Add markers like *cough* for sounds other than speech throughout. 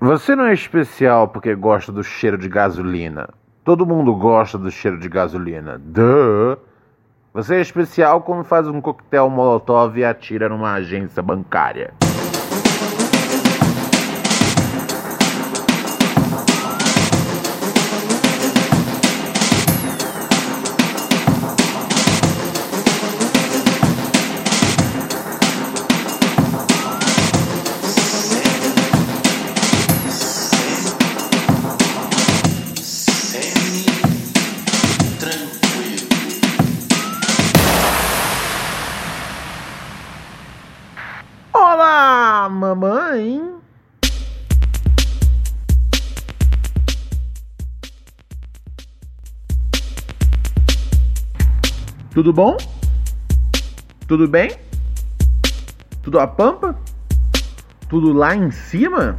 Você não é especial porque gosta do cheiro de gasolina. Todo mundo gosta do cheiro de gasolina. Duh! Você é especial quando faz um coquetel molotov e atira numa agência bancária. Tudo bom? Tudo bem? Tudo a pampa? Tudo lá em cima?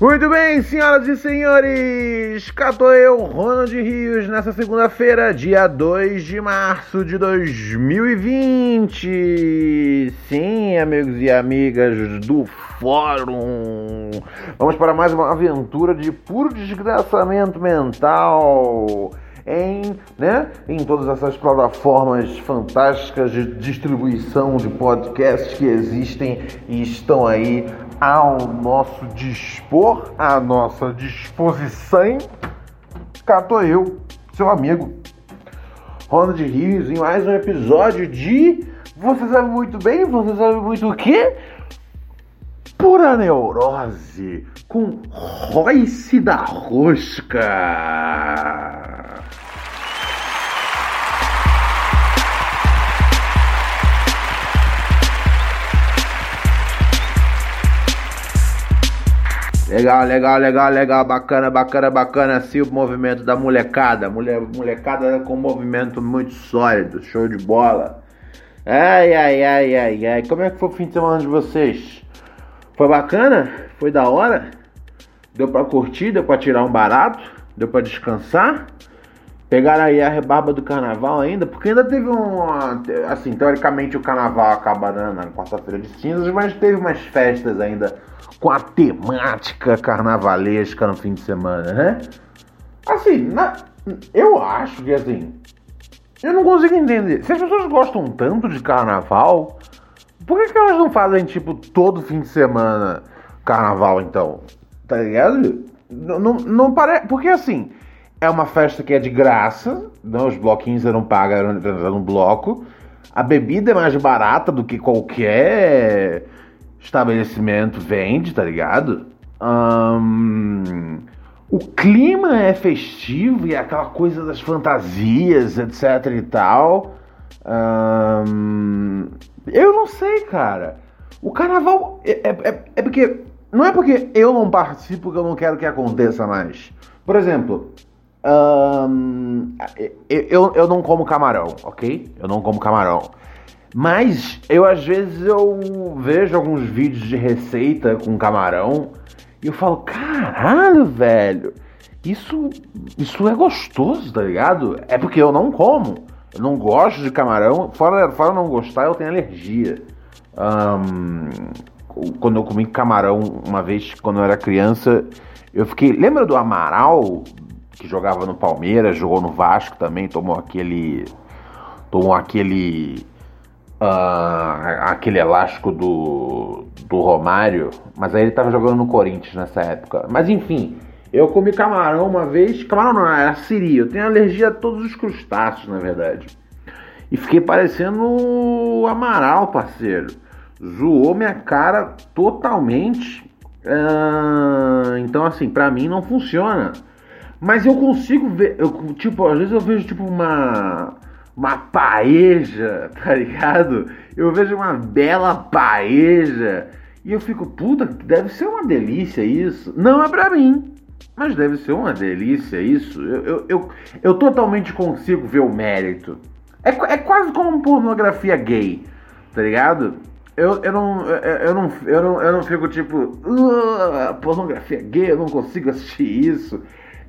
Muito bem, senhoras e senhores, tô eu, Ronald Rios, nessa segunda-feira, dia 2 de março de 2020. Sim, amigos e amigas do Fórum, vamos para mais uma aventura de puro desgraçamento mental em, né, em todas essas plataformas fantásticas de distribuição de podcasts que existem e estão aí ao nosso dispor, à nossa disposição. Cá eu, seu amigo, Ronald Rios, em mais um episódio de Você sabe muito bem, você sabe muito o quê? Pura neurose com Royce da Rosca. Legal, legal, legal, legal, bacana, bacana, bacana. Assim o movimento da molecada. Molecada com um movimento muito sólido, show de bola. Ai, ai, ai, ai, ai. Como é que foi o fim de semana de vocês? Foi bacana? Foi da hora? Deu pra curtir? Deu pra tirar um barato? Deu pra descansar? Pegaram aí a rebarba do carnaval ainda? Porque ainda teve um. Assim, teoricamente o carnaval acaba né, na quarta-feira de cinzas, mas teve umas festas ainda com a temática carnavalesca no fim de semana, né? Assim, na, eu acho que assim. Eu não consigo entender. Se as pessoas gostam tanto de carnaval, por que, que elas não fazem, tipo, todo fim de semana carnaval, então? Tá ligado? Não, não, não parece. Porque assim, é uma festa que é de graça, não, os bloquinhos você não paga no bloco. A bebida é mais barata do que qualquer estabelecimento vende, tá ligado? Um, o clima é festivo e é aquela coisa das fantasias, etc e tal. Um, eu não sei, cara. O carnaval é, é, é, porque. Não é porque eu não participo que eu não quero que aconteça mais. Por exemplo, eu, eu não como camarão, ok? Eu não como camarão. Mas eu às vezes eu vejo alguns vídeos de receita com camarão e eu falo, caralho, velho, isso, isso é gostoso, tá ligado? É porque eu não como. Eu não gosto de camarão. Fora, fora não gostar, eu tenho alergia. Quando eu comi camarão uma vez, quando eu era criança, eu fiquei. Lembra do Amaral, que jogava no Palmeiras, jogou no Vasco também, tomou aquele. Tomou aquele uh, aquele elástico do, do Romário, mas aí ele tava jogando no Corinthians nessa época. Mas enfim, eu comi camarão uma vez, camarão não, era siri, eu tenho alergia a todos os crustáceos, na verdade. E fiquei parecendo o Amaral, parceiro. Zoou minha cara totalmente. Uh, então, assim, pra mim não funciona. Mas eu consigo ver, eu, tipo, às vezes eu vejo tipo uma uma paeja, *laughs* tá ligado? Eu vejo uma bela paeja E eu fico, puta, deve ser uma delícia isso. Não é pra mim, mas deve ser uma delícia isso. Eu, eu, eu, eu totalmente consigo ver o mérito. É, é quase como pornografia gay, tá ligado? Eu, eu, não, eu, não, eu, não, eu não fico tipo, pornografia gay, eu não consigo assistir isso.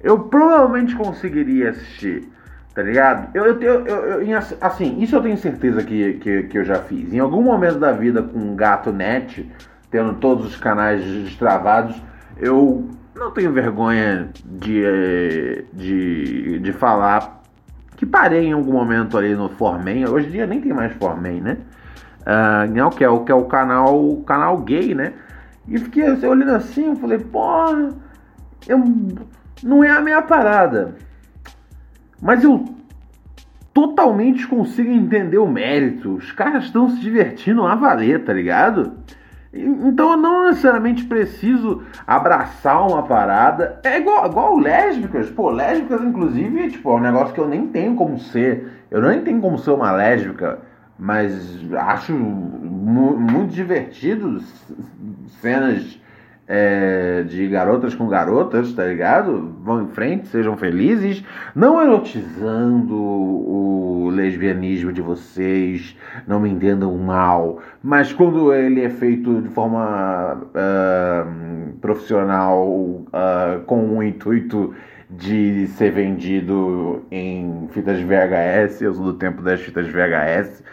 Eu provavelmente conseguiria assistir, tá ligado? Eu, eu, eu, eu, assim, isso eu tenho certeza que, que, que eu já fiz. Em algum momento da vida com um gato net, tendo todos os canais destravados, eu não tenho vergonha de, de, de falar que parei em algum momento ali no Formen. Hoje em dia nem tem mais Formen, né? Uh, não, que é o que é o canal, o canal gay, né? E fiquei assim, olhando assim, eu falei, porra, eu, não é a minha parada. Mas eu totalmente consigo entender o mérito. Os caras estão se divertindo a valer, tá ligado? Então eu não necessariamente preciso abraçar uma parada. É igual, igual lésbicas. Pô, lésbicas, inclusive, tipo, é um negócio que eu nem tenho como ser. Eu nem tenho como ser uma lésbica mas acho mu muito divertido cenas é, de garotas com garotas, tá ligado? Vão em frente, sejam felizes, não erotizando o lesbianismo de vocês, não me entendam mal, mas quando ele é feito de forma uh, profissional, uh, com o intuito de ser vendido em fitas VHS, eu sou do tempo das fitas VHS,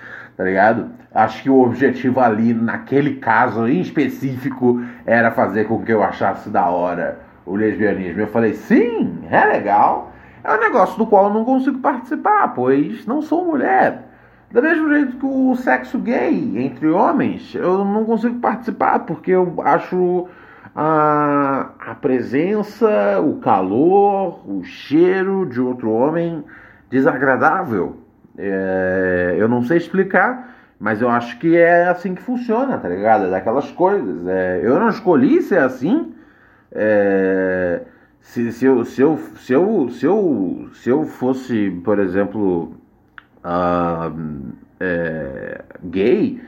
tá ligado? Acho que o objetivo ali, naquele caso em específico, era fazer com que eu achasse da hora o lesbianismo. Eu falei, sim, é legal. É um negócio do qual eu não consigo participar, pois não sou mulher. Do mesmo jeito que o sexo gay entre homens, eu não consigo participar porque eu acho a, a presença, o calor, o cheiro de outro homem desagradável. É, eu não sei explicar, mas eu acho que é assim que funciona, tá ligado? É daquelas coisas. É, eu não escolhi ser assim. É, se, se, eu, se, eu, se, eu, se, eu, se eu fosse, por exemplo, uh, é, gay,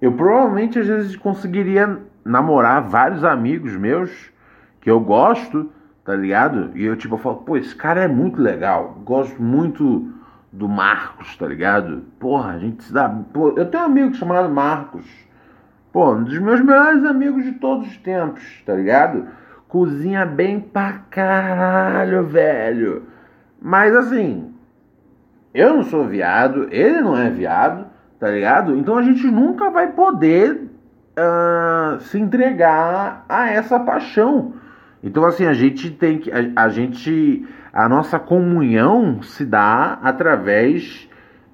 eu provavelmente às vezes conseguiria namorar vários amigos meus que eu gosto, tá ligado? E eu tipo eu falo, pô, esse cara é muito legal, gosto muito do Marcos, tá ligado? Porra, a gente se dá. Pô, eu tenho um amigo chamado Marcos. Pô, um dos meus melhores amigos de todos os tempos, tá ligado? Cozinha bem pra caralho, velho. Mas assim, eu não sou viado, ele não é viado, tá ligado? Então a gente nunca vai poder uh, se entregar a essa paixão. Então assim, a gente tem que. a, a gente a nossa comunhão se dá através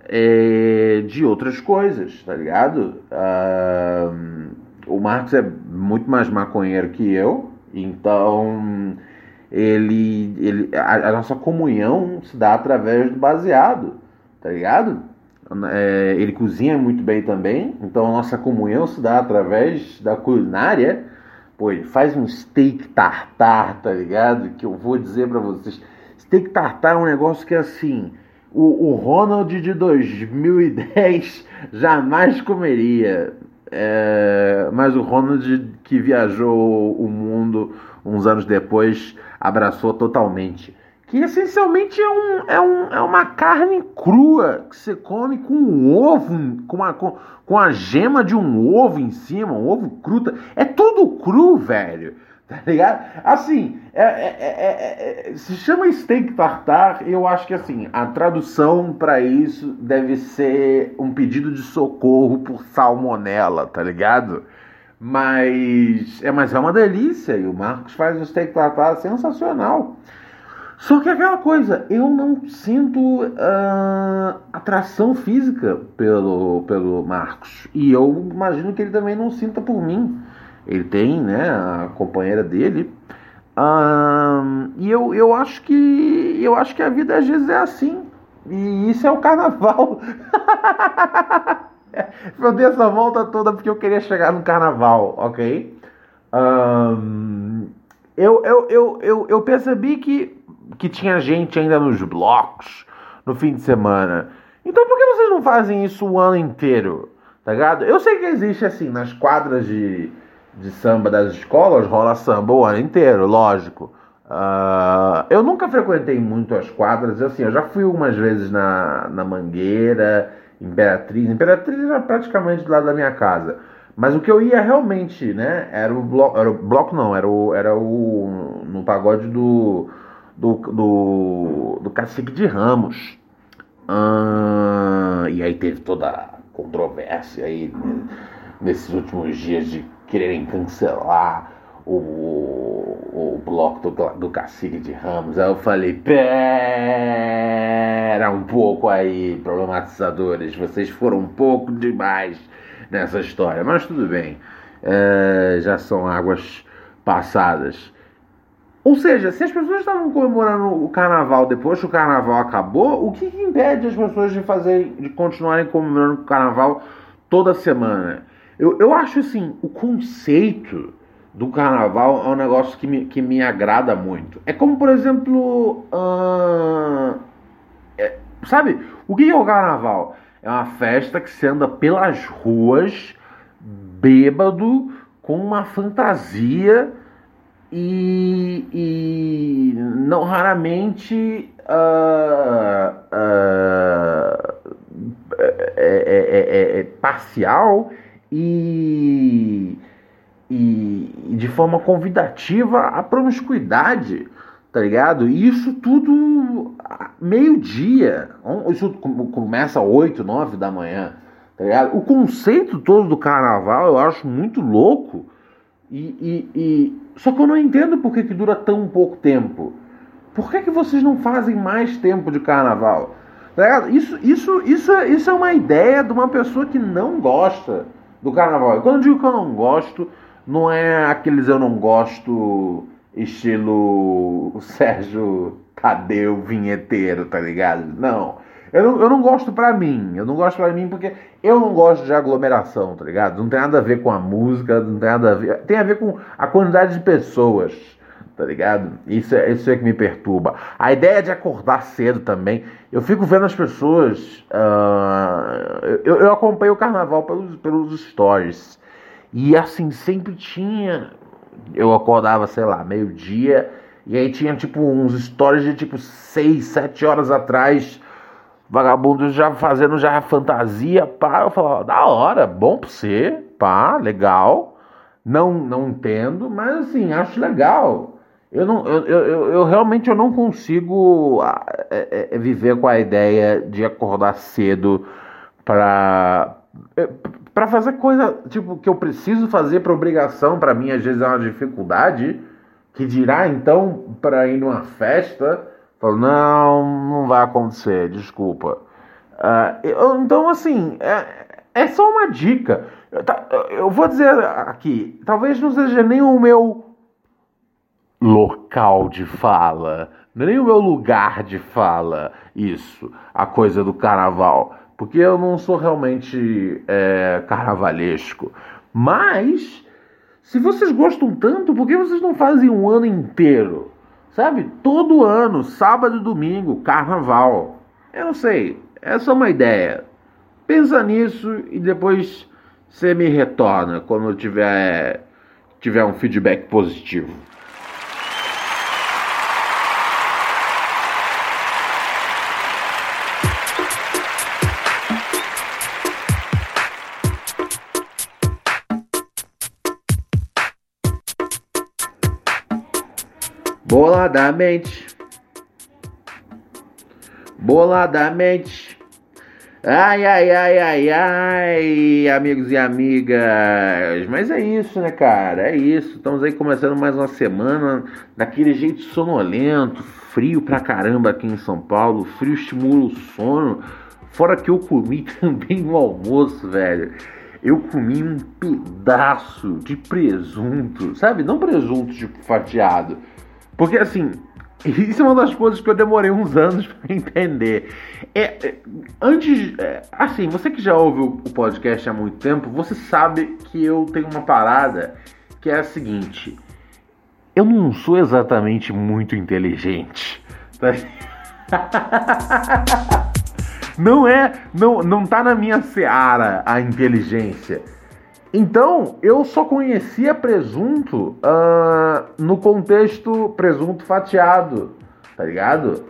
é, de outras coisas, tá ligado? Uh, o Marcos é muito mais maconheiro que eu, então ele, ele a, a, nossa comunhão se dá através do baseado, tá ligado? É, ele cozinha muito bem também, então a nossa comunhão se dá através da culinária. Pô, ele faz um steak tartar, tá ligado? Que eu vou dizer para vocês Steak tartar é um negócio que assim, o, o Ronald de 2010 *laughs* jamais comeria. É, mas o Ronald que viajou o mundo uns anos depois abraçou totalmente. Que essencialmente é, um, é, um, é uma carne crua que você come com um ovo, com, uma, com, com a gema de um ovo em cima, um ovo cru. É tudo cru, velho. *laughs* Tá ligado? Assim, é, é, é, é, se chama steak tartar, eu acho que assim, a tradução para isso deve ser um pedido de socorro por salmonela, tá ligado? Mas é, mas é uma delícia e o Marcos faz o steak tartar sensacional. Só que aquela coisa, eu não sinto uh, atração física pelo, pelo Marcos. E eu imagino que ele também não sinta por mim. Ele tem, né, a companheira dele. e eu, eu acho que eu acho que a vida às vezes é assim. E isso é o carnaval. *laughs* eu dei essa volta toda porque eu queria chegar no carnaval, ok? eu, eu, eu, eu, eu percebi que, que tinha gente ainda nos blocos no fim de semana. Então por que vocês não fazem isso o ano inteiro? Tá ligado? Eu sei que existe assim nas quadras de de samba das escolas, rola samba o ano inteiro, lógico. Uh, eu nunca frequentei muito as quadras, assim, eu já fui algumas vezes na, na Mangueira, Imperatriz. Imperatriz era praticamente do lado da minha casa. Mas o que eu ia realmente, né, era o bloco, era o bloco não, era o, era o no pagode do do, do, do Cacique de Ramos. Uh, e aí teve toda a controvérsia aí nesses últimos dias de quererem cancelar o, o bloco do, do Cacique de Ramos. Aí eu falei, pera um pouco aí, problematizadores, vocês foram um pouco demais nessa história, mas tudo bem, é, já são águas passadas. Ou seja, se as pessoas estavam comemorando o carnaval depois que o carnaval acabou, o que, que impede as pessoas de fazer, de continuarem comemorando o carnaval toda semana? Eu, eu acho assim, o conceito do carnaval é um negócio que me, que me agrada muito. É como, por exemplo, uh, é, sabe, o que é o carnaval? É uma festa que se anda pelas ruas, bêbado, com uma fantasia e, e não raramente uh, uh, é, é, é, parcial e e, de forma convidativa a promiscuidade, tá ligado? E isso tudo meio-dia. Isso começa às 8, 9 da manhã, tá ligado? O conceito todo do carnaval eu acho muito louco. E, e... Só que eu não entendo por que, que dura tão pouco tempo. Por que, que vocês não fazem mais tempo de carnaval? Tá isso, isso, isso, isso é uma ideia de uma pessoa que não gosta do carnaval. E quando eu digo que eu não gosto, não é aqueles eu não gosto estilo *laughs* Sérgio Tadeu vinheteiro, tá ligado? Não. Eu não, eu não gosto pra mim. Eu não gosto pra mim porque eu não gosto de aglomeração, tá ligado? Não tem nada a ver com a música, não tem nada a ver. Tem a ver com a quantidade de pessoas, tá ligado? Isso é, isso é que me perturba. A ideia de acordar cedo também. Eu fico vendo as pessoas. Uh, eu, eu acompanho o carnaval pelos, pelos stories. E assim, sempre tinha. Eu acordava, sei lá, meio-dia. E aí tinha tipo uns stories de tipo 6, 7 horas atrás. Vagabundos já fazendo já fantasia, pá. Eu falava, da hora, bom pra você, pá, legal. Não, não entendo, mas assim, acho legal. Eu, não, eu, eu, eu realmente eu não consigo é, é, é, viver com a ideia de acordar cedo para para fazer coisa tipo que eu preciso fazer por obrigação, para mim às vezes é uma dificuldade, que dirá então para ir numa festa, falo, não, não vai acontecer, desculpa. Uh, eu, então assim, é, é só uma dica. Eu, tá, eu vou dizer aqui, talvez não seja nem o meu local de fala, nem o meu lugar de fala, isso, a coisa do carnaval porque eu não sou realmente é, carnavalesco. Mas, se vocês gostam tanto, por que vocês não fazem um ano inteiro? Sabe? Todo ano, sábado e domingo, carnaval. Eu não sei, essa é uma ideia. Pensa nisso e depois você me retorna quando tiver, tiver um feedback positivo. Boladamente. Boladamente. Ai, ai, ai, ai, ai, amigos e amigas. Mas é isso, né, cara? É isso. Estamos aí começando mais uma semana daquele jeito sonolento, frio pra caramba aqui em São Paulo. frio estimula o sono. Fora que eu comi *laughs* também no almoço, velho. Eu comi um pedaço de presunto, sabe? Não presunto tipo fatiado porque assim, *laughs* isso é uma das coisas que eu demorei uns anos *laughs* para entender. É, é, antes, é, assim, você que já ouve o podcast há muito tempo, você sabe que eu tenho uma parada que é a seguinte: eu não sou exatamente muito inteligente. *laughs* Tá? não é, não, não tá na minha seara a inteligência. Então, eu só conhecia presunto uh, no contexto presunto fatiado, tá ligado?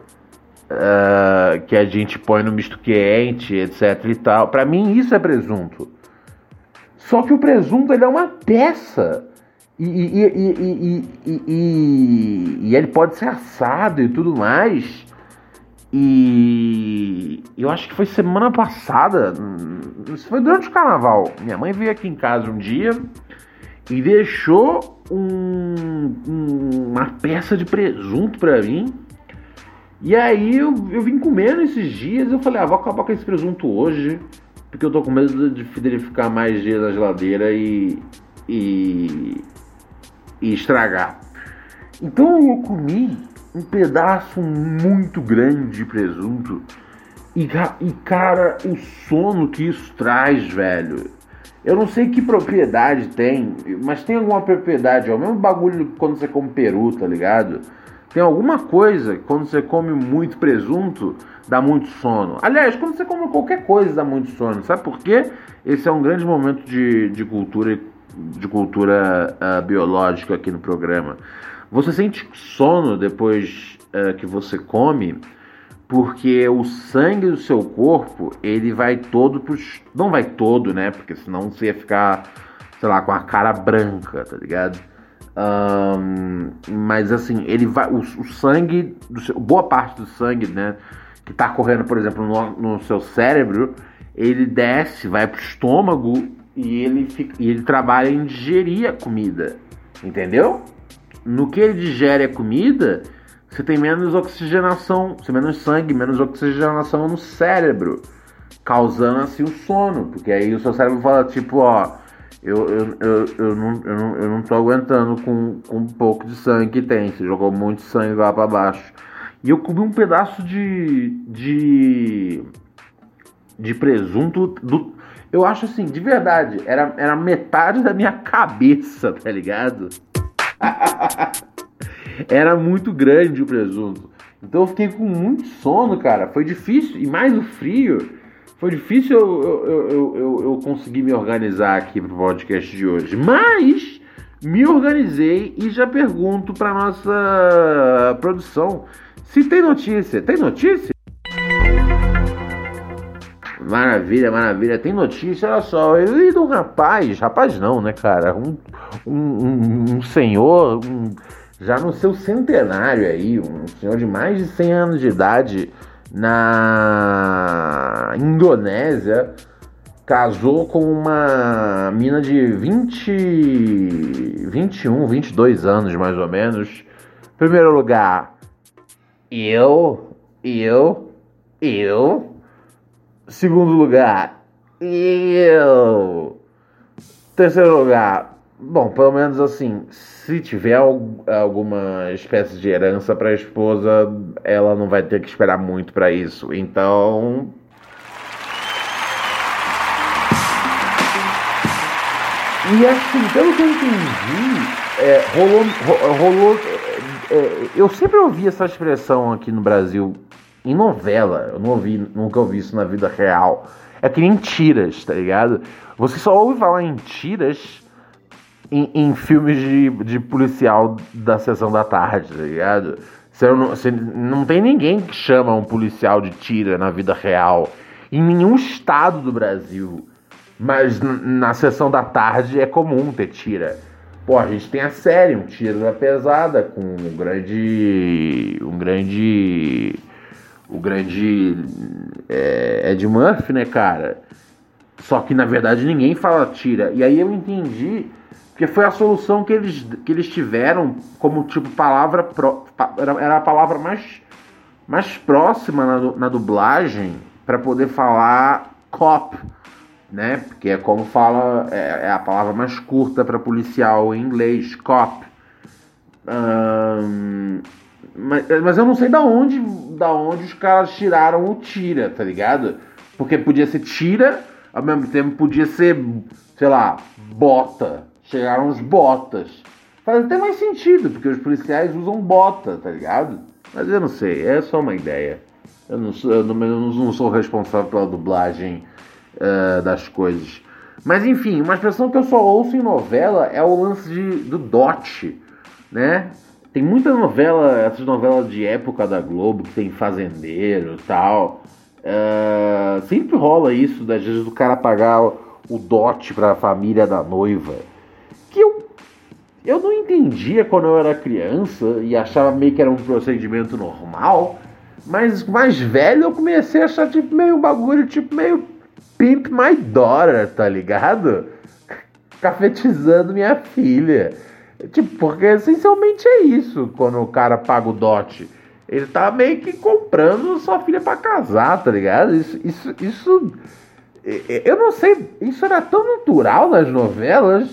Uh, que a gente põe no misto quente, etc e tal. Para mim, isso é presunto. Só que o presunto ele é uma peça. E, e, e, e, ele pode ser assado e tudo mais. E eu acho que foi semana passada, isso foi durante o carnaval. Minha mãe veio aqui em casa um dia e deixou um, um, uma peça de presunto para mim. E aí eu, eu vim comendo esses dias. Eu falei, ah, vou acabar com esse presunto hoje, porque eu tô com medo de ele ficar mais dias na geladeira e, e, e estragar. Então eu comi um pedaço muito grande de presunto. E, e cara, o sono que isso traz, velho. Eu não sei que propriedade tem, mas tem alguma propriedade. É o mesmo bagulho quando você come peru, tá ligado? Tem alguma coisa quando você come muito presunto, dá muito sono. Aliás, quando você come qualquer coisa, dá muito sono. Sabe por quê? Esse é um grande momento de, de cultura, de cultura uh, biológica aqui no programa. Você sente sono depois uh, que você come, porque o sangue do seu corpo ele vai todo pro, não vai todo, né? Porque senão você ia ficar, sei lá, com a cara branca, tá ligado? Um, mas assim, ele vai, o, o sangue, seu, boa parte do sangue, né, que tá correndo, por exemplo, no, no seu cérebro, ele desce, vai pro estômago e ele, fica, e ele trabalha em digerir a comida, entendeu? No que ele digere a comida, você tem menos oxigenação, você tem menos sangue, menos oxigenação no cérebro, causando assim o sono, porque aí o seu cérebro fala tipo, ó, eu, eu, eu, eu, não, eu, não, eu não tô aguentando com, com um pouco de sangue que tem, você jogou muito sangue lá para baixo. E eu comi um pedaço de, de, de presunto do, eu acho assim, de verdade, era, era metade da minha cabeça, tá ligado? *laughs* Era muito grande o presunto. Então eu fiquei com muito sono, cara. Foi difícil. E mais o frio. Foi difícil eu, eu, eu, eu, eu conseguir me organizar aqui pro podcast de hoje. Mas me organizei e já pergunto pra nossa produção se tem notícia. Tem notícia? Maravilha, maravilha. Tem notícia, olha só. Eu li de um rapaz, rapaz não, né, cara? Um, um, um senhor, um, já no seu centenário aí, um senhor de mais de 100 anos de idade, na Indonésia, casou com uma mina de 20, 21, 22 anos mais ou menos. Primeiro lugar, eu, eu, eu Segundo lugar, eu. Terceiro lugar, bom, pelo menos assim, se tiver alguma espécie de herança para a esposa, ela não vai ter que esperar muito para isso. Então, E assim, pelo que eu entendi, é, rolou. rolou é, eu sempre ouvi essa expressão aqui no Brasil em novela. Eu não ouvi, nunca ouvi isso na vida real. É que nem tiras, tá ligado? Você só ouve falar em tiras em, em filmes de, de policial da sessão da tarde, tá ligado? Você não, você não tem ninguém que chama um policial de tira na vida real. Em nenhum estado do Brasil. Mas na sessão da tarde é comum ter tira. Pô, a gente tem a série, um tiro da pesada, com um grande. um grande o grande é, Ed Murphy, né, cara? Só que na verdade ninguém fala tira. E aí eu entendi que foi a solução que eles, que eles tiveram como tipo palavra. Pro, era a palavra mais, mais próxima na, na dublagem para poder falar cop, né? Porque é como fala. É, é a palavra mais curta para policial em inglês, cop. Um, mas, mas eu não sei da onde, da onde os caras tiraram o tira, tá ligado? Porque podia ser tira, ao mesmo tempo podia ser, sei lá, bota. Chegaram os botas. Faz até mais sentido, porque os policiais usam bota, tá ligado? Mas eu não sei, é só uma ideia. Eu não sou, eu não, eu não sou responsável pela dublagem uh, das coisas. Mas enfim, uma expressão que eu só ouço em novela é o lance de, do dote, né? Tem muita novela, essas novelas de época da Globo, que tem fazendeiro e tal. Uh, sempre rola isso, às vezes do cara pagar o dote para a família da noiva. Que eu, eu não entendia quando eu era criança e achava meio que era um procedimento normal. Mas mais velho eu comecei a achar tipo meio bagulho, tipo meio Pimp My Daughter, tá ligado? *laughs* Cafetizando minha filha. Tipo, porque essencialmente é isso quando o cara paga o dote. Ele tá meio que comprando sua filha para casar, tá ligado? Isso, isso, isso eu não sei, isso era tão natural nas novelas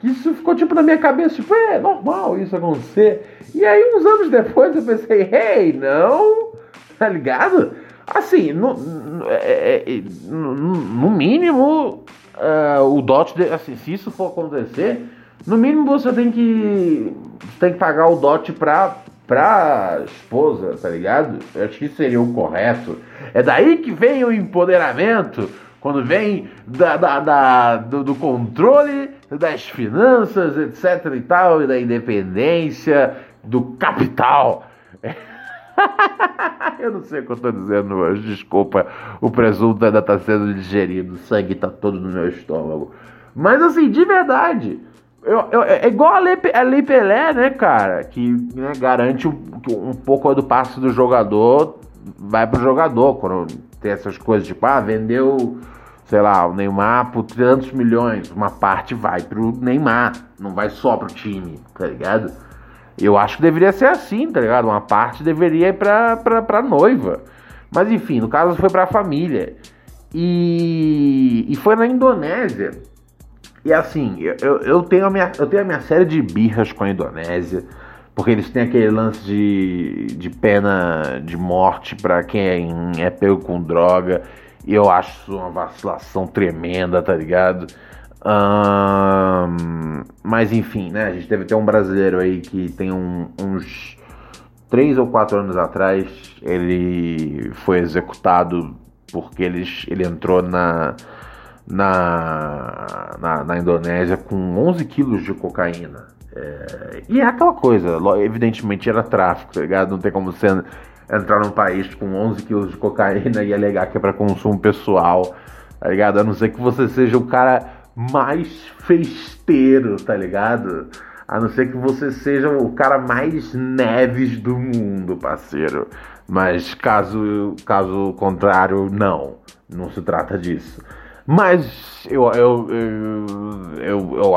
que isso ficou tipo na minha cabeça, tipo, é normal isso acontecer. E aí, uns anos depois, eu pensei, hey, não, tá ligado? Assim, no, no, é, é, no mínimo, uh, o dote, de, assim, se isso for acontecer, no mínimo você tem que, tem que pagar o dote pra, pra esposa, tá ligado? Eu acho que seria o correto. É daí que vem o empoderamento quando vem da, da, da do, do, controle das finanças, etc e tal, e da independência, do capital. *laughs* eu não sei o que eu estou dizendo hoje, desculpa, o presunto ainda está sendo digerido, o sangue está todo no meu estômago. Mas assim, de verdade, eu, eu, é igual a Lei, a Lei Pelé, né, cara, que né, garante um, um pouco do passe do jogador, vai pro jogador, quando tem essas coisas, tipo, ah, vendeu sei lá, o Neymar por 300 milhões, uma parte vai pro Neymar, não vai só pro time, tá ligado? Eu acho que deveria ser assim, tá ligado? Uma parte deveria ir pra, pra, pra noiva. Mas enfim, no caso foi pra família. E, e foi na Indonésia. E assim, eu, eu, tenho a minha, eu tenho a minha série de birras com a Indonésia. Porque eles têm aquele lance de, de pena de morte para quem é pego com droga. E eu acho isso uma vacilação tremenda, tá ligado? Mas enfim, né? A gente deve ter um brasileiro aí que tem um, uns três ou quatro anos atrás ele foi executado porque ele, ele entrou na, na, na, na Indonésia com 11 quilos de cocaína. É, e é aquela coisa, evidentemente era tráfico, tá ligado? Não tem como você entrar num país com 11 quilos de cocaína e alegar que é para consumo pessoal, tá ligado? A não ser que você seja o cara mais festeiro, tá ligado? A não ser que você seja o cara mais neves do mundo, parceiro. Mas caso, caso contrário, não. Não se trata disso. Mas eu, eu, eu, eu, eu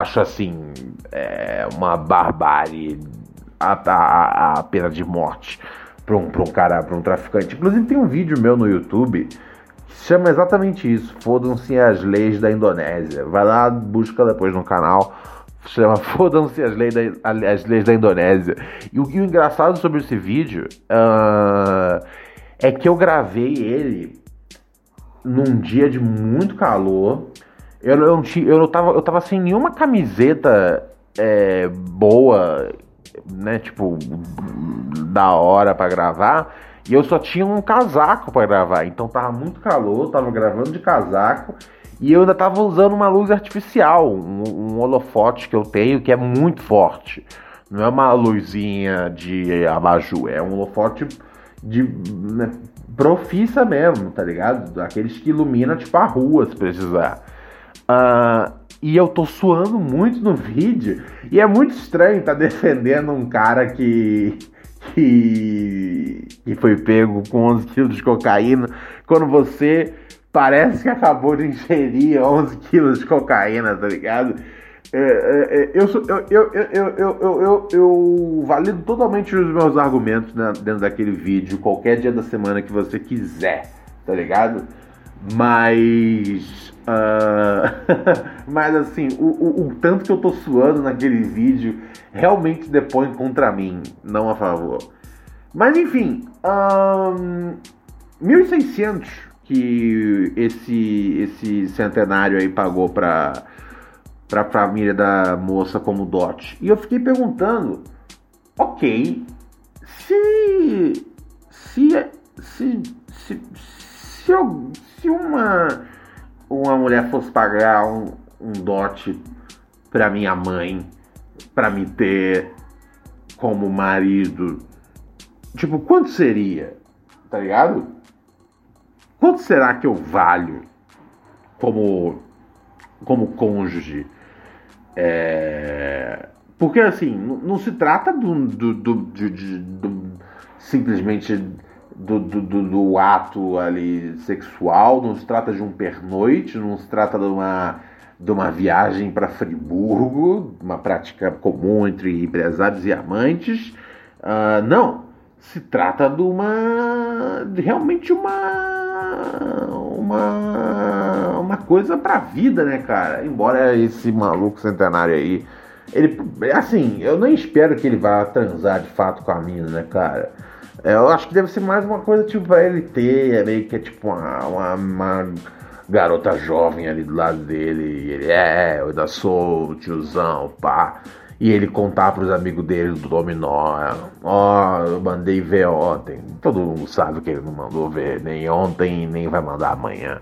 Acho assim, é uma barbárie a, a, a pena de morte para um, pra um cara, para um traficante. Inclusive tem um vídeo meu no YouTube que chama exatamente isso, Fodam-se as leis da Indonésia. Vai lá, busca depois no canal chama *laughs* Fodam-se as, leis da, as leis da Indonésia. E o, o engraçado sobre esse vídeo uh, é que eu gravei ele num dia de muito calor Eu, eu, eu, tava, eu tava sem nenhuma camiseta é, boa, né? Tipo, da hora para gravar. E eu só tinha um casaco para gravar. Então tava muito calor, tava gravando de casaco. E eu ainda tava usando uma luz artificial, um, um holofote que eu tenho que é muito forte. Não é uma luzinha de abajur, é um holofote de né, profissa mesmo, tá ligado? Aqueles que ilumina tipo a rua se precisar. Uh, e eu tô suando muito no vídeo. E é muito estranho estar tá *laughs* defendendo um cara que, que. que foi pego com 11 quilos de cocaína. Quando você parece que acabou de ingerir 11 quilos de cocaína, tá ligado? É, é, é, eu, eu, eu, eu, valido totalmente os meus argumentos né, dentro daquele vídeo, qualquer dia da semana que você quiser, tá ligado? Mas Uh, *laughs* mas assim, o, o, o, tanto que eu tô suando naquele vídeo realmente depõe contra mim, não a favor. Mas enfim, um, 1600 que esse, esse centenário aí pagou pra, pra família da moça como dote. E eu fiquei perguntando, ok, se. Se. Se. Se, se, se uma, uma mulher fosse pagar um, um dote pra minha mãe, pra me ter como marido, tipo, quanto seria? Tá ligado? Quanto será que eu valho como, como cônjuge? É, porque assim, não, não, se trata do, do, do, do simplesmente do, do, ato ali sexual, não se trata de um pernoite, não se trata de uma, de uma viagem para Friburgo, uma prática comum entre empresários e amantes. Uh, não, se trata de uma. De realmente uma uma, uma coisa pra vida, né, cara? Embora esse maluco centenário aí, ele, assim, eu nem espero que ele vá transar de fato com a mina, né, cara? É, eu acho que deve ser mais uma coisa tipo pra ele ter, é meio que é tipo uma, uma, uma garota jovem ali do lado dele, ele é, eu ainda sou tiozão, pá. E ele contar pros amigos dele do Dominó. Ó, oh, eu mandei ver ontem. Todo mundo sabe que ele não mandou ver nem ontem, nem vai mandar amanhã.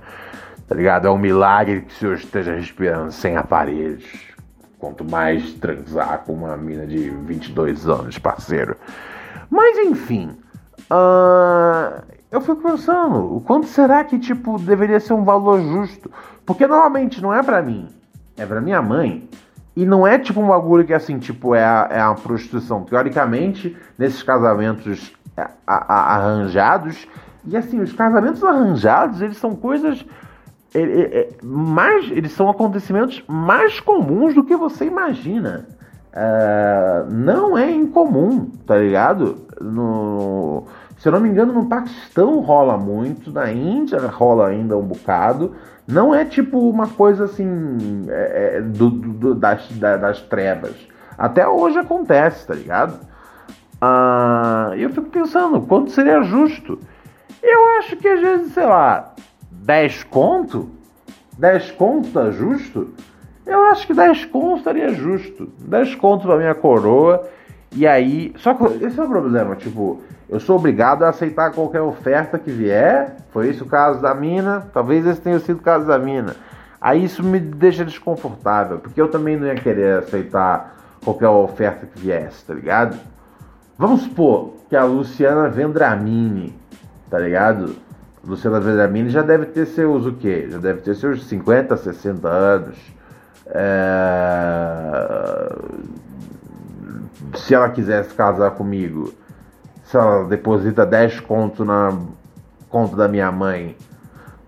Tá ligado? É um milagre que o senhor esteja respirando sem aparelhos. Quanto mais transar com uma mina de 22 anos, parceiro. Mas enfim. Uh, eu fico pensando, o quanto será que, tipo, deveria ser um valor justo? Porque normalmente não é para mim, é para minha mãe. E não é tipo um bagulho que assim, tipo, é é a prostituição. Teoricamente, nesses casamentos é, a, a, arranjados, e assim, os casamentos arranjados, eles são coisas. É, mais, eles são acontecimentos mais comuns do que você imagina. Uh, não é incomum, tá ligado? No, se eu não me engano, no Paquistão rola muito, na Índia rola ainda um bocado. Não é tipo uma coisa assim é, é, do, do, das, das trevas. Até hoje acontece, tá ligado? Ah, eu fico pensando, quanto seria justo? Eu acho que às vezes, sei lá, 10 conto? 10 conto tá justo? Eu acho que 10 conto estaria justo. 10 conto pra minha coroa. E aí. Só que esse é o problema, tipo, eu sou obrigado a aceitar qualquer oferta que vier. Foi isso o caso da mina. Talvez esse tenha sido o caso da mina. Aí isso me deixa desconfortável, porque eu também não ia querer aceitar qualquer oferta que viesse, tá ligado? Vamos supor que a Luciana Vendramini, tá ligado? Luciana Vendramini já deve ter seus o quê? Já deve ter seus 50, 60 anos. É... Se ela quisesse casar comigo, se ela deposita 10 conto na conta da minha mãe.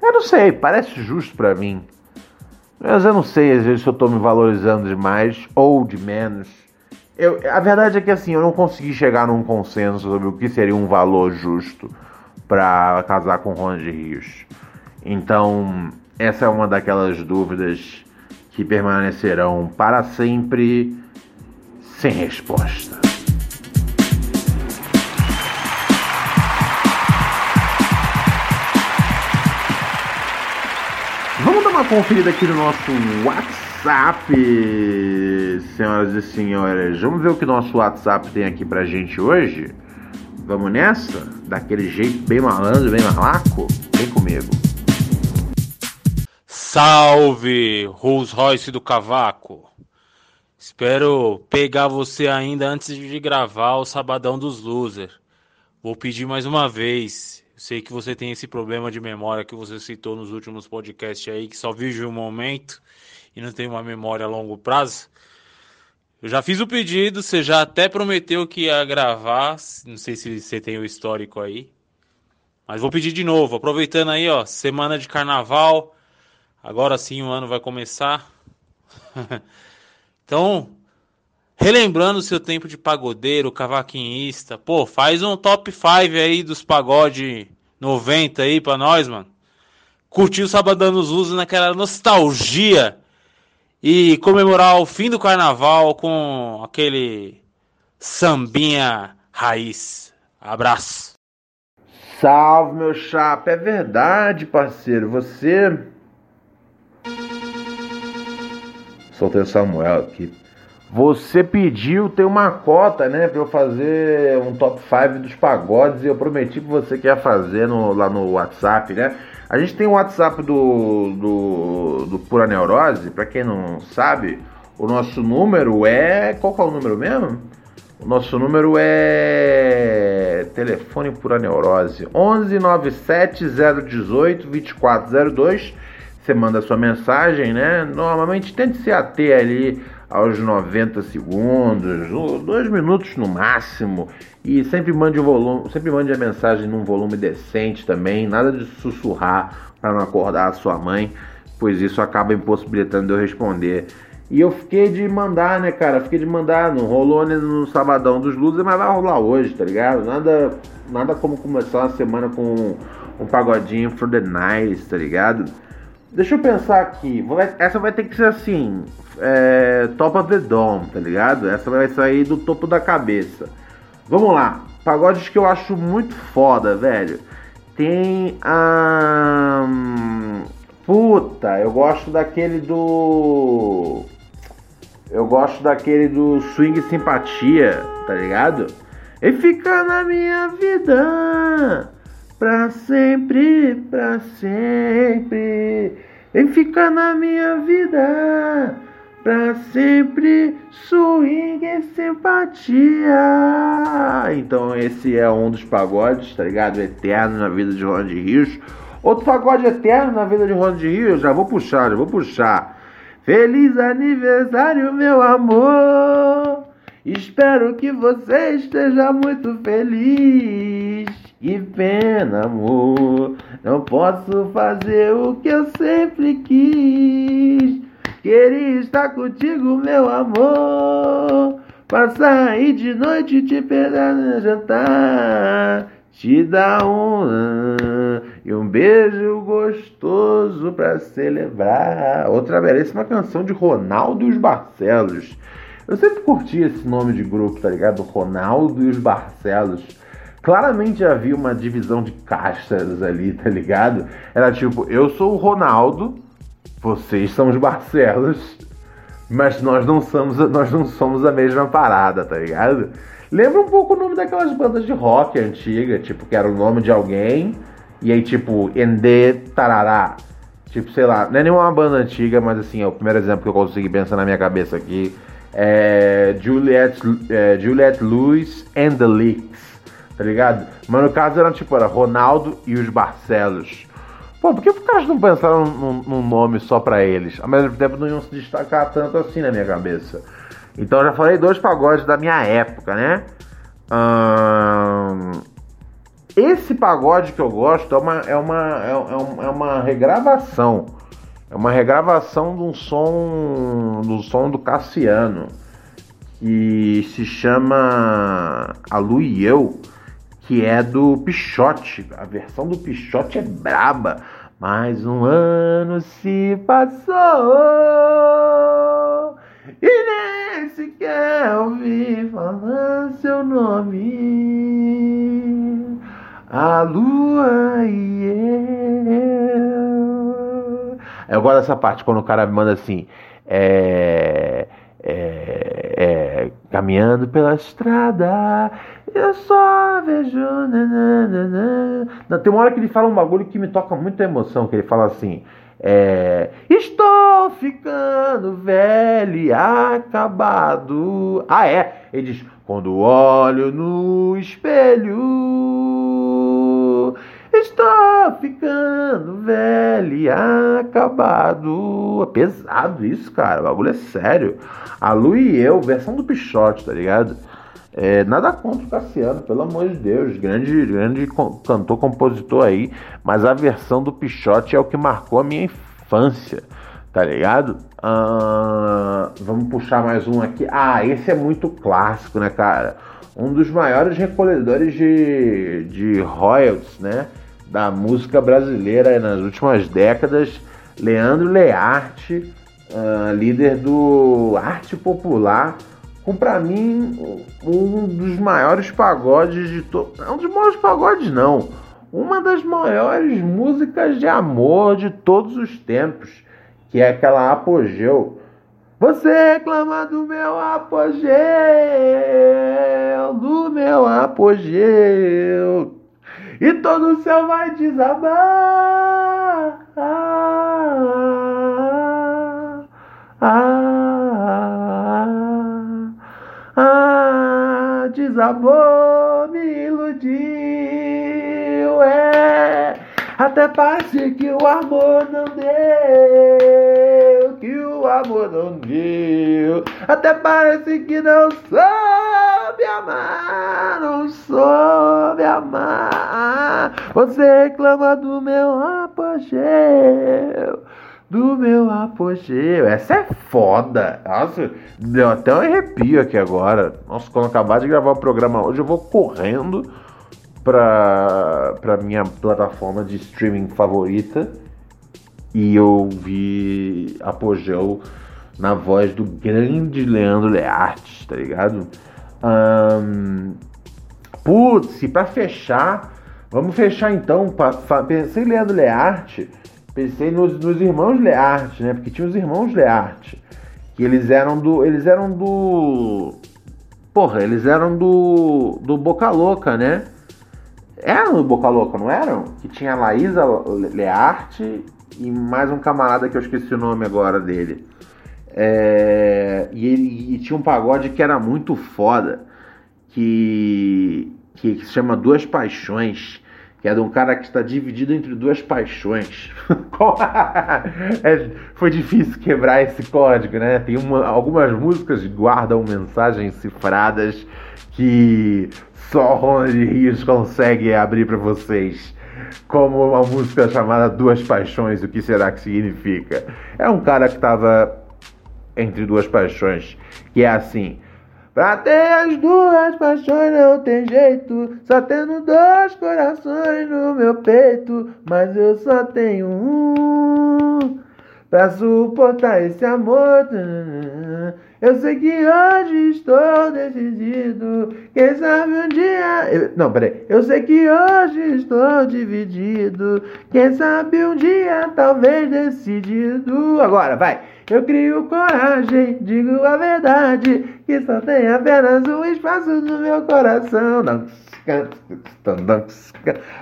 Eu não sei, parece justo para mim. Mas eu não sei, às vezes, se eu tô me valorizando demais ou de menos. Eu, a verdade é que assim, eu não consegui chegar num consenso sobre o que seria um valor justo para casar com Ronald Rios. Então, essa é uma daquelas dúvidas que permanecerão para sempre sem resposta. uma uma conferida aqui no nosso WhatsApp, senhoras e senhores. Vamos ver o que nosso WhatsApp tem aqui pra gente hoje? Vamos nessa? Daquele jeito bem malandro, bem malaco? Vem comigo. Salve, Rolls Royce do Cavaco. Espero pegar você ainda antes de gravar o Sabadão dos Losers. Vou pedir mais uma vez. Sei que você tem esse problema de memória que você citou nos últimos podcasts aí, que só vive um momento e não tem uma memória a longo prazo. Eu já fiz o pedido, você já até prometeu que ia gravar. Não sei se você tem o histórico aí. Mas vou pedir de novo, aproveitando aí, ó, semana de carnaval. Agora sim o ano vai começar. *laughs* então, relembrando o seu tempo de pagodeiro, cavaquinhista, pô, faz um top 5 aí dos pagode 90 aí pra nós, mano. Curtir o Sabadão nos Usos naquela nostalgia e comemorar o fim do carnaval com aquele sambinha raiz. Abraço. Salve, meu chapa. É verdade, parceiro. Você. Soltei o Samuel aqui. Você pediu, tem uma cota, né, pra eu fazer um top 5 dos pagodes e eu prometi que você quer fazer no, lá no WhatsApp, né? A gente tem o WhatsApp do, do, do Pura Neurose, pra quem não sabe, o nosso número é. Qual que é o número mesmo? O nosso número é. Telefone Pura Neurose: 11 97 018 2402. Você manda sua mensagem, né? Normalmente tente se ater ali aos 90 segundos, dois minutos no máximo, e sempre mande o volume, sempre mande a mensagem num volume decente também, nada de sussurrar para não acordar a sua mãe, pois isso acaba impossibilitando eu responder. E eu fiquei de mandar, né, cara? Fiquei de mandar, não rolou né, no sabadão dos luzes, mas vai rolar hoje, tá ligado? Nada, nada como começar a semana com um pagodinho for the nice, tá ligado? Deixa eu pensar aqui. Essa vai ter que ser assim: é, Top of the Dome, tá ligado? Essa vai sair do topo da cabeça. Vamos lá. Pagodes que eu acho muito foda, velho. Tem a. Um, puta, eu gosto daquele do. Eu gosto daquele do Swing Simpatia, tá ligado? E fica na minha vida pra sempre, pra sempre. E fica na minha vida pra sempre. Swing e simpatia. Então esse é um dos pagodes, tá ligado? Eterno na vida de Ronald Rios. Outro pagode eterno na vida de Ronald Rios, já vou puxar, já vou puxar. Feliz aniversário, meu amor. Espero que você esteja muito feliz. Que pena, amor. Não posso fazer o que eu sempre quis. Queria estar contigo, meu amor. Passar aí de noite te pegar no jantar. Te dar um e um beijo gostoso pra celebrar. Outra belíssima canção de Ronaldo e os Barcelos. Eu sempre curti esse nome de grupo, tá ligado? Ronaldo e os Barcelos claramente havia uma divisão de castas ali, tá ligado? Era tipo, eu sou o Ronaldo, vocês são os Barcelos, mas nós não somos, nós não somos a mesma parada, tá ligado? Lembra um pouco o nome daquelas bandas de rock antiga, tipo, que era o nome de alguém, e aí tipo, Ende Tarará. Tipo, sei lá, não é nenhuma banda antiga, mas assim, é o primeiro exemplo que eu consegui pensar na minha cabeça aqui. É Juliette, é, Juliette Lewis and the Leaks tá ligado? Mas no caso era tipo, era Ronaldo e os Barcelos. Pô, por que os caras não pensaram num, num nome só pra eles? Ao mesmo tempo não iam se destacar tanto assim na minha cabeça. Então já falei dois pagodes da minha época, né? Hum... Esse pagode que eu gosto é uma, é uma, é, é uma regravação. É uma regravação de um som do som do Cassiano que se chama A Lu e Eu que é do Pichote. A versão do Pichote é braba. Mais um ano se passou e nem sequer ouvi falar seu nome. A lua e eu, Eu gosto dessa parte, quando o cara me manda assim, é, é, é, caminhando pela estrada, eu só vejo. nananana. Tem uma hora que ele fala um bagulho que me toca muita emoção, que ele fala assim. É, Estou ficando velho e acabado. Ah, é. Ele diz: Quando olho no espelho, estou ficando velho e acabado. É pesado isso, cara. O bagulho é sério. A Lu e eu, versão do Pichote, tá ligado? É, nada contra o Cassiano, pelo amor de Deus, grande, grande cantor, compositor aí, mas a versão do Pichote é o que marcou a minha infância, tá ligado? Vamos puxar mais um aqui. Ah, esse é muito clássico, né, cara? Um dos maiores recolhedores de, de royalties, né, da música brasileira nas últimas décadas, Leandro Learte, líder do Arte Popular com pra mim um dos maiores pagodes de todos. Não um dos maiores pagodes, não. Uma das maiores músicas de amor de todos os tempos, que é aquela Apogeu. Você reclama do meu apogeu, do meu apogeu, e todo o céu vai desabar. Ah, desabou, me iludiu, é. Até parece que o amor não deu, que o amor não deu. Até parece que não soube amar, não soube amar. Você reclama do meu apogeu do meu apogeu. Essa é foda. Nossa, deu até um arrepio aqui agora. Nossa, quando acabar de gravar o programa hoje, eu vou correndo pra, pra minha plataforma de streaming favorita e eu vi apogeu na voz do grande Leandro Learte, tá ligado? Ahn, Putz, e pra fechar, vamos fechar então. Pra, fa- pensei em Leandro Learte, pensei nos, nos irmãos Learte, né? Porque tinha os irmãos Learte. Que eles eram do. Eles eram do. Porra, eles eram do. Do Boca Louca, né? Eram do Boca Louca, não eram? Que tinha a Laísa Learte e mais um camarada que eu esqueci o nome agora dele. É, e, e tinha um pagode que era muito foda, que, que se chama Duas Paixões, que é de um cara que está dividido entre duas paixões. *laughs* *laughs* É, foi difícil quebrar esse código, né? Tem uma- algumas músicas que guardam mensagens cifradas que só Ronald Rios consegue abrir para vocês. Como uma música chamada Duas Paixões, o que será que significa? É um cara que estava entre duas paixões, que é assim. Pra ter as duas paixões não tem jeito, só tendo dois corações no meu peito, mas eu só tenho um pra suportar esse amor. Eu sei que hoje estou decidido, quem sabe um dia. eu- Não, peraí. Eu sei que hoje estou dividido, quem sabe um dia talvez decidido. Agora, vai. Eu crio coragem, digo a verdade, que só tem apenas um espaço no meu coração.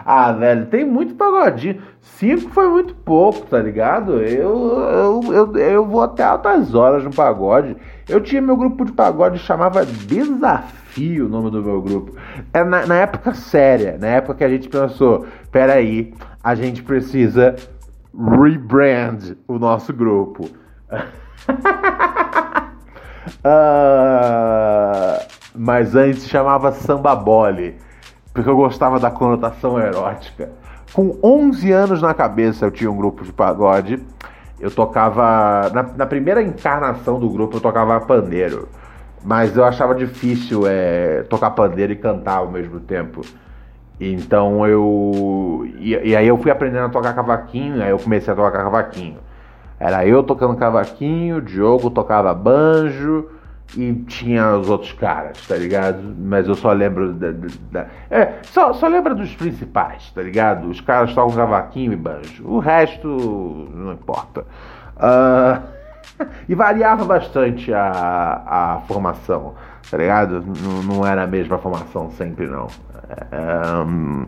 Ah, velho, tem muito pagodinho. Cinco foi muito pouco, tá ligado? Eu, eu, eu, eu vou até altas horas no pagode. Eu tinha meu grupo de pagode, chamava Desafio o nome do meu grupo. Era na, na época séria, na época que a gente pensou: peraí, a gente precisa rebrand o nosso grupo. *laughs* Ah, mas antes chamava Samba Bole, porque eu gostava da conotação erótica. Com 11 anos na cabeça eu tinha um grupo de pagode. Eu tocava. Na, na primeira encarnação do grupo eu tocava pandeiro. Mas eu achava difícil é, tocar pandeiro e cantar ao mesmo tempo. Então eu. E, e aí eu fui aprendendo a tocar cavaquinho, aí eu comecei a tocar cavaquinho. Era eu tocando cavaquinho, o Diogo tocava banjo e tinha os outros caras, tá ligado? Mas eu só lembro da. da, da é, só, só lembro dos principais, tá ligado? Os caras tocam cavaquinho e banjo. O resto não importa. Uh, *laughs* e variava bastante a, a formação, tá ligado? Não, não era a mesma formação sempre, não. Um,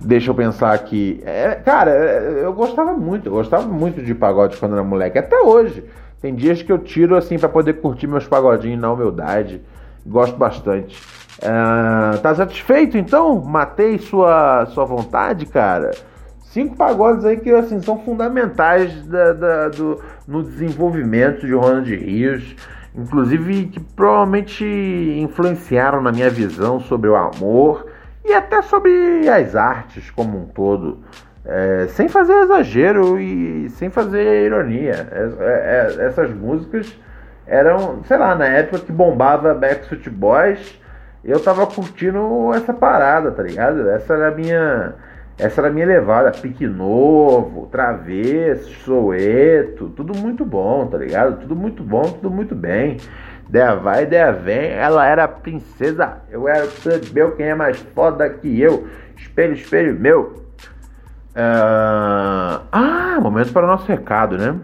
deixa eu pensar aqui. É, cara, eu gostava muito, eu gostava muito de pagode quando era moleque, até hoje. Tem dias que eu tiro assim para poder curtir meus pagodinhos na humildade. Gosto bastante. Uh, tá satisfeito então? Matei sua, sua vontade, cara? Cinco pagodes aí que assim, são fundamentais da, da, do, no desenvolvimento de Ronald Rios. Inclusive que provavelmente influenciaram na minha visão sobre o amor e até sobre as artes como um todo. É, sem fazer exagero e sem fazer ironia. É, é, essas músicas eram, sei lá, na época que bombava Backstreet Boys, eu tava curtindo essa parada, tá ligado? Essa era a minha. Essa era a minha levada. Pique Novo, Travesso, Soueto, tudo muito bom, tá ligado? Tudo muito bom, tudo muito bem. Ideia vai, ideia vem. Ela era princesa. Eu era meu, quem é mais foda que eu? Espelho, espelho meu. Uh... Ah, momento para o nosso recado, né?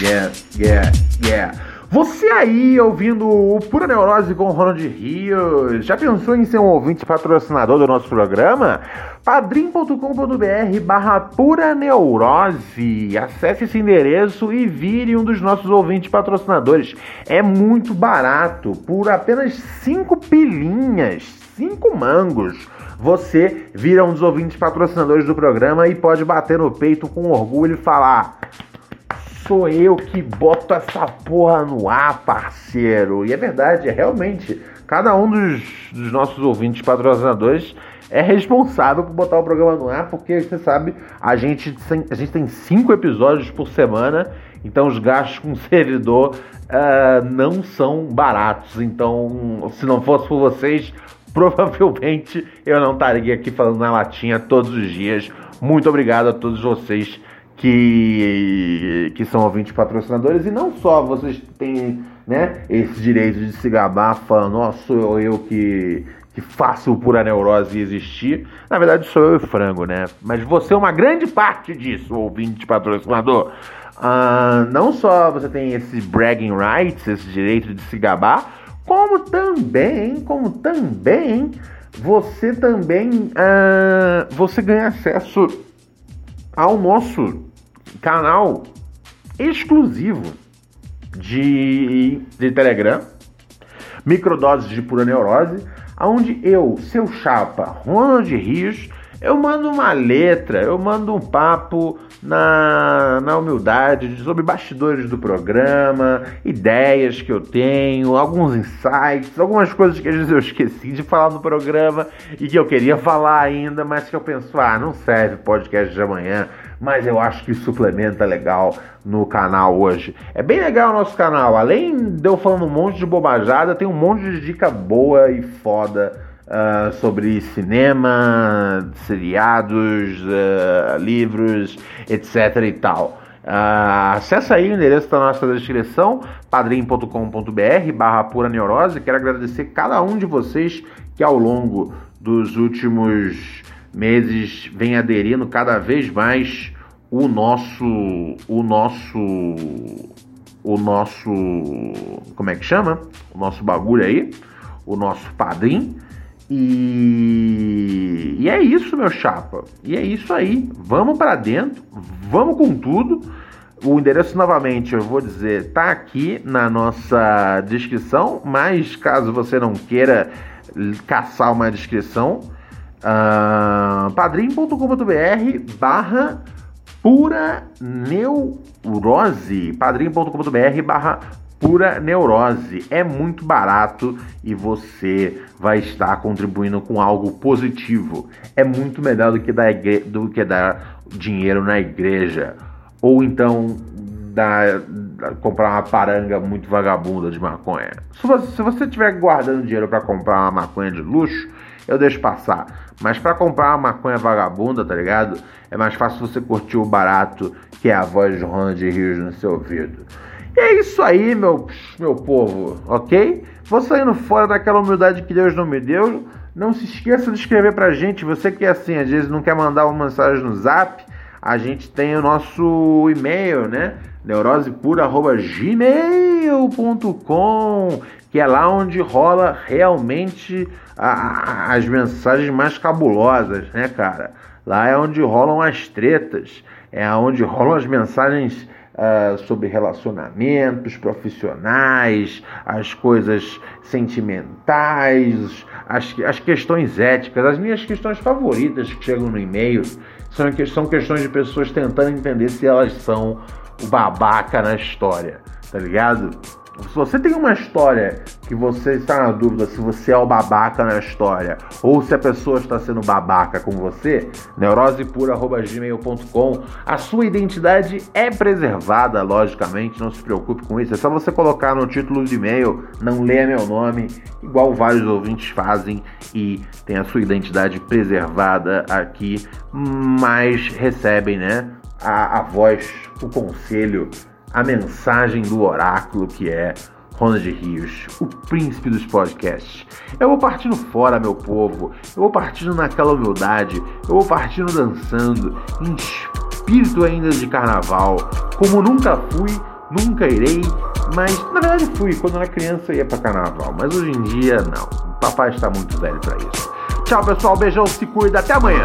Yeah, yeah, yeah. Você aí ouvindo o Pura Neurose com o Ronald Rios, já pensou em ser um ouvinte patrocinador do nosso programa? padrim.com.br barra Pura Neurose. Acesse esse endereço e vire um dos nossos ouvintes patrocinadores. É muito barato, por apenas 5 pilinhas, 5 mangos. Você vira um dos ouvintes patrocinadores do programa e pode bater no peito com orgulho e falar: Sou eu que boto essa porra no ar, parceiro. E é verdade, é realmente. Cada um dos, dos nossos ouvintes patrocinadores é responsável por botar o programa no ar, porque você sabe, a gente, a gente tem cinco episódios por semana, então os gastos com *laughs* servidor uh, não são baratos. Então, se não fosse por vocês, *laughs* provavelmente eu não estaria aqui falando na latinha todos os dias. Muito obrigado a todos vocês que, que são ouvintes patrocinadores e não só vocês têm né, esse direito de se gabar falando, ó, sou eu que que faça o Pura Neurose existir. Na verdade, sou eu e frango, né? Mas você é uma grande parte disso, ouvinte patrocinador. Uh, não só você tem esse bragging rights, esse direito de se gabar, como também, como também, você também uh, você ganha acesso ao nosso canal exclusivo de, de Telegram, microdoses de pura neurose onde eu, seu chapa, Ronald Rios, eu mando uma letra, eu mando um papo na, na humildade sobre bastidores do programa, ideias que eu tenho, alguns insights, algumas coisas que às vezes eu esqueci de falar no programa e que eu queria falar ainda, mas que eu penso, ah, não serve podcast de amanhã, mas eu acho que suplementa legal no canal hoje. É bem legal o nosso canal. Além de eu falando um monte de bobajada, tem um monte de dica boa e foda uh, sobre cinema, seriados, uh, livros, etc e tal. Uh, acessa aí o endereço da nossa descrição, padrim.com.br barra pura neurose. Quero agradecer cada um de vocês que ao longo dos últimos meses vem aderindo cada vez mais o nosso o nosso o nosso como é que chama? O nosso bagulho aí, o nosso padrinho. E, e é isso, meu chapa. E é isso aí. Vamos para dentro, vamos com tudo. O endereço novamente, eu vou dizer, tá aqui na nossa descrição, mas caso você não queira caçar uma descrição, uh, padrim.com.br barra pura neurose, padrim.com.br barra pura neurose. É muito barato e você vai estar contribuindo com algo positivo. É muito melhor do que dar, do que dar dinheiro na igreja. Ou então dar, comprar uma paranga muito vagabunda de maconha. Se você, estiver guardando dinheiro para comprar uma maconha de luxo, eu deixo passar. Mas para comprar uma maconha vagabunda, tá ligado? É mais fácil você curtir o barato, que é a voz de Ronald Rios no seu ouvido. E é isso aí, meu, meu povo, ok? Vou saindo fora daquela humildade que Deus não me deu. Não se esqueça de escrever pra gente. Você que é assim, às vezes não quer mandar uma mensagem no zap, a gente tem o nosso e-mail, né? neurosepura.gmail.com que é lá onde rola realmente a, as mensagens mais cabulosas, né, cara? Lá é onde rolam as tretas, é onde rolam as mensagens uh, sobre relacionamentos profissionais, as coisas sentimentais, as, as questões éticas, as minhas questões favoritas que chegam no e-mail são, são questões de pessoas tentando entender se elas são o babaca na história, tá ligado? Se você tem uma história que você está na dúvida se você é o babaca na história ou se a pessoa está sendo babaca com você, neurosepura.gmail.com, a sua identidade é preservada, logicamente, não se preocupe com isso. É só você colocar no título de e-mail, não leia meu nome, igual vários ouvintes fazem, e tem a sua identidade preservada aqui, mas recebem, né? A, a voz, o conselho a mensagem do oráculo que é Ronald Rios, o príncipe dos podcasts. Eu vou partindo fora, meu povo. Eu vou partindo naquela humildade. Eu vou partindo dançando, em espírito ainda de carnaval. Como nunca fui, nunca irei. Mas na verdade fui. Quando era criança ia para carnaval. Mas hoje em dia não. O papai está muito velho para isso. Tchau, pessoal. Beijão, se cuida. Até amanhã.